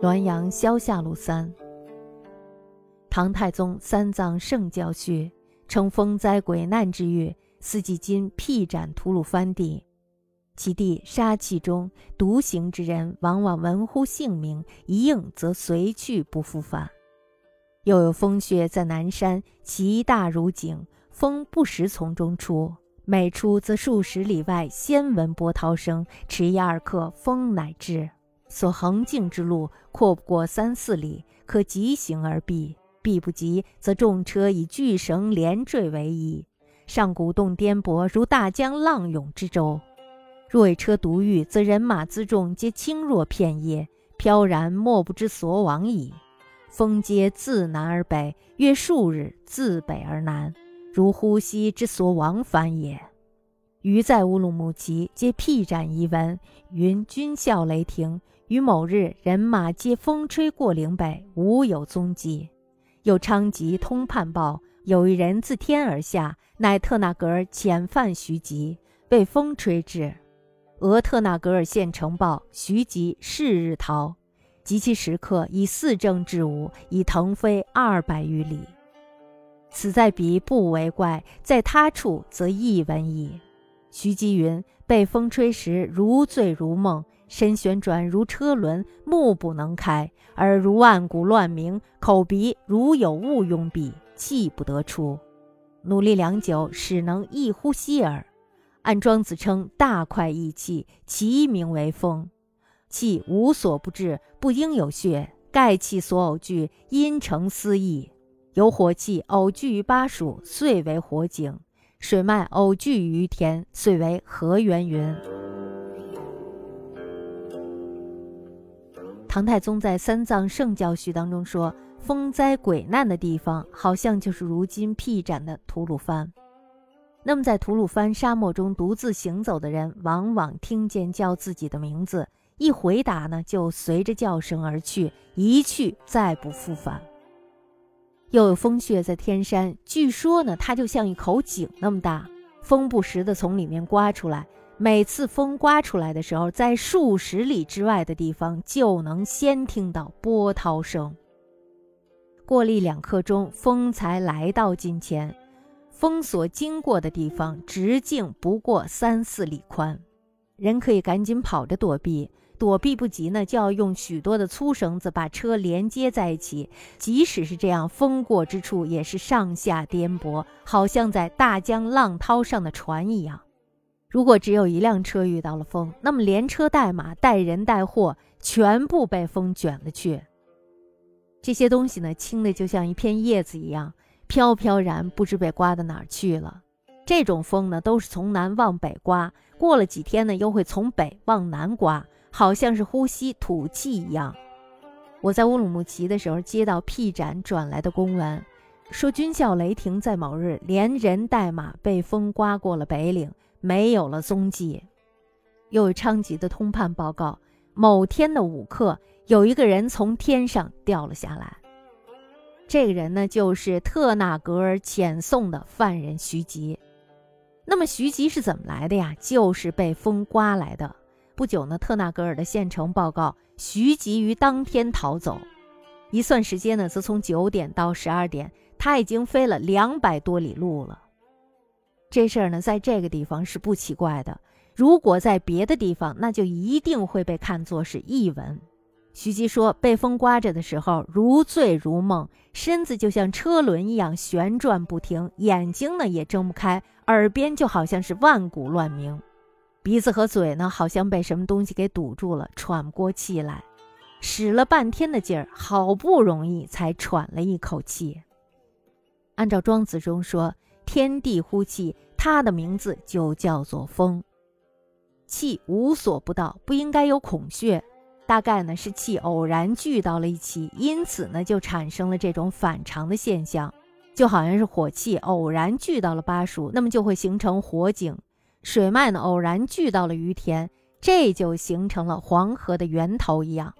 滦阳萧下路三。唐太宗三藏圣教序称风灾鬼难之月，四季金辟斩吐鲁番地。其地杀气中，独行之人往往闻乎姓名，一应则随去不复返。又有风穴在南山，其大如井，风不时从中出，每出则数十里外先闻波涛声，迟一二刻，风乃至。所横径之路阔不过三四里，可急行而避；避不及，则重车以巨绳连缀为一，上古洞颠簸，如大江浪涌之舟。若为车独遇，则人马辎重皆轻若片叶，飘然莫不知所往矣。风皆自南而北，约数日自北而南，如呼吸之所往返也。余在乌鲁木齐，皆辟斩遗文，云军校雷霆。于某日，人马皆风吹过岭北，无有踪迹。又昌吉通判报，有一人自天而下，乃特纳格尔遣犯徐吉，被风吹至。俄特纳格尔县城报，徐吉是日逃，及其时刻，以四正至午，已腾飞二百余里。此在彼不为怪，在他处则亦闻矣。徐吉云：被风吹时，如醉如梦。身旋转如车轮，目不能开，耳如万鼓乱鸣，口鼻如有物拥蔽，气不得出。努力良久，始能一呼吸耳。按庄子称大快意气，其名为风。气无所不至，不应有穴。盖气所偶聚，因成思意。有火气偶聚于巴蜀，遂为火井；水脉偶聚于田，遂为河源云。唐太宗在《三藏圣教序》当中说：“风灾鬼难的地方，好像就是如今辟斩的吐鲁番。那么，在吐鲁番沙漠中独自行走的人，往往听见叫自己的名字，一回答呢，就随着叫声而去，一去再不复返。又有风穴在天山，据说呢，它就像一口井那么大，风不时的从里面刮出来。”每次风刮出来的时候，在数十里之外的地方就能先听到波涛声。过了一两刻钟，风才来到近前。风所经过的地方直径不过三四里宽，人可以赶紧跑着躲避。躲避不及呢，就要用许多的粗绳子把车连接在一起。即使是这样，风过之处也是上下颠簸，好像在大江浪涛上的船一样。如果只有一辆车遇到了风，那么连车带马、带人带货全部被风卷了去。这些东西呢，轻的就像一片叶子一样，飘飘然，不知被刮到哪儿去了。这种风呢，都是从南往北刮，过了几天呢，又会从北往南刮，好像是呼吸吐气一样。我在乌鲁木齐的时候，接到辟斩转来的公文，说军校雷霆在某日连人带马被风刮过了北岭。没有了踪迹，又有昌吉的通判报告：某天的午刻，有一个人从天上掉了下来。这个人呢，就是特纳格尔遣送的犯人徐吉。那么徐吉是怎么来的呀？就是被风刮来的。不久呢，特纳格尔的县城报告，徐吉于当天逃走。一算时间呢，则从九点到十二点，他已经飞了两百多里路了。这事儿呢，在这个地方是不奇怪的。如果在别的地方，那就一定会被看作是异闻。徐吉说，被风刮着的时候，如醉如梦，身子就像车轮一样旋转不停，眼睛呢也睁不开，耳边就好像是万鼓乱鸣，鼻子和嘴呢好像被什么东西给堵住了，喘不过气来，使了半天的劲儿，好不容易才喘了一口气。按照庄子中说。天地呼气，它的名字就叫做风。气无所不到，不应该有孔穴。大概呢是气偶然聚到了一起，因此呢就产生了这种反常的现象，就好像是火气偶然聚到了巴蜀，那么就会形成火井；水脉呢偶然聚到了于田，这就形成了黄河的源头一样。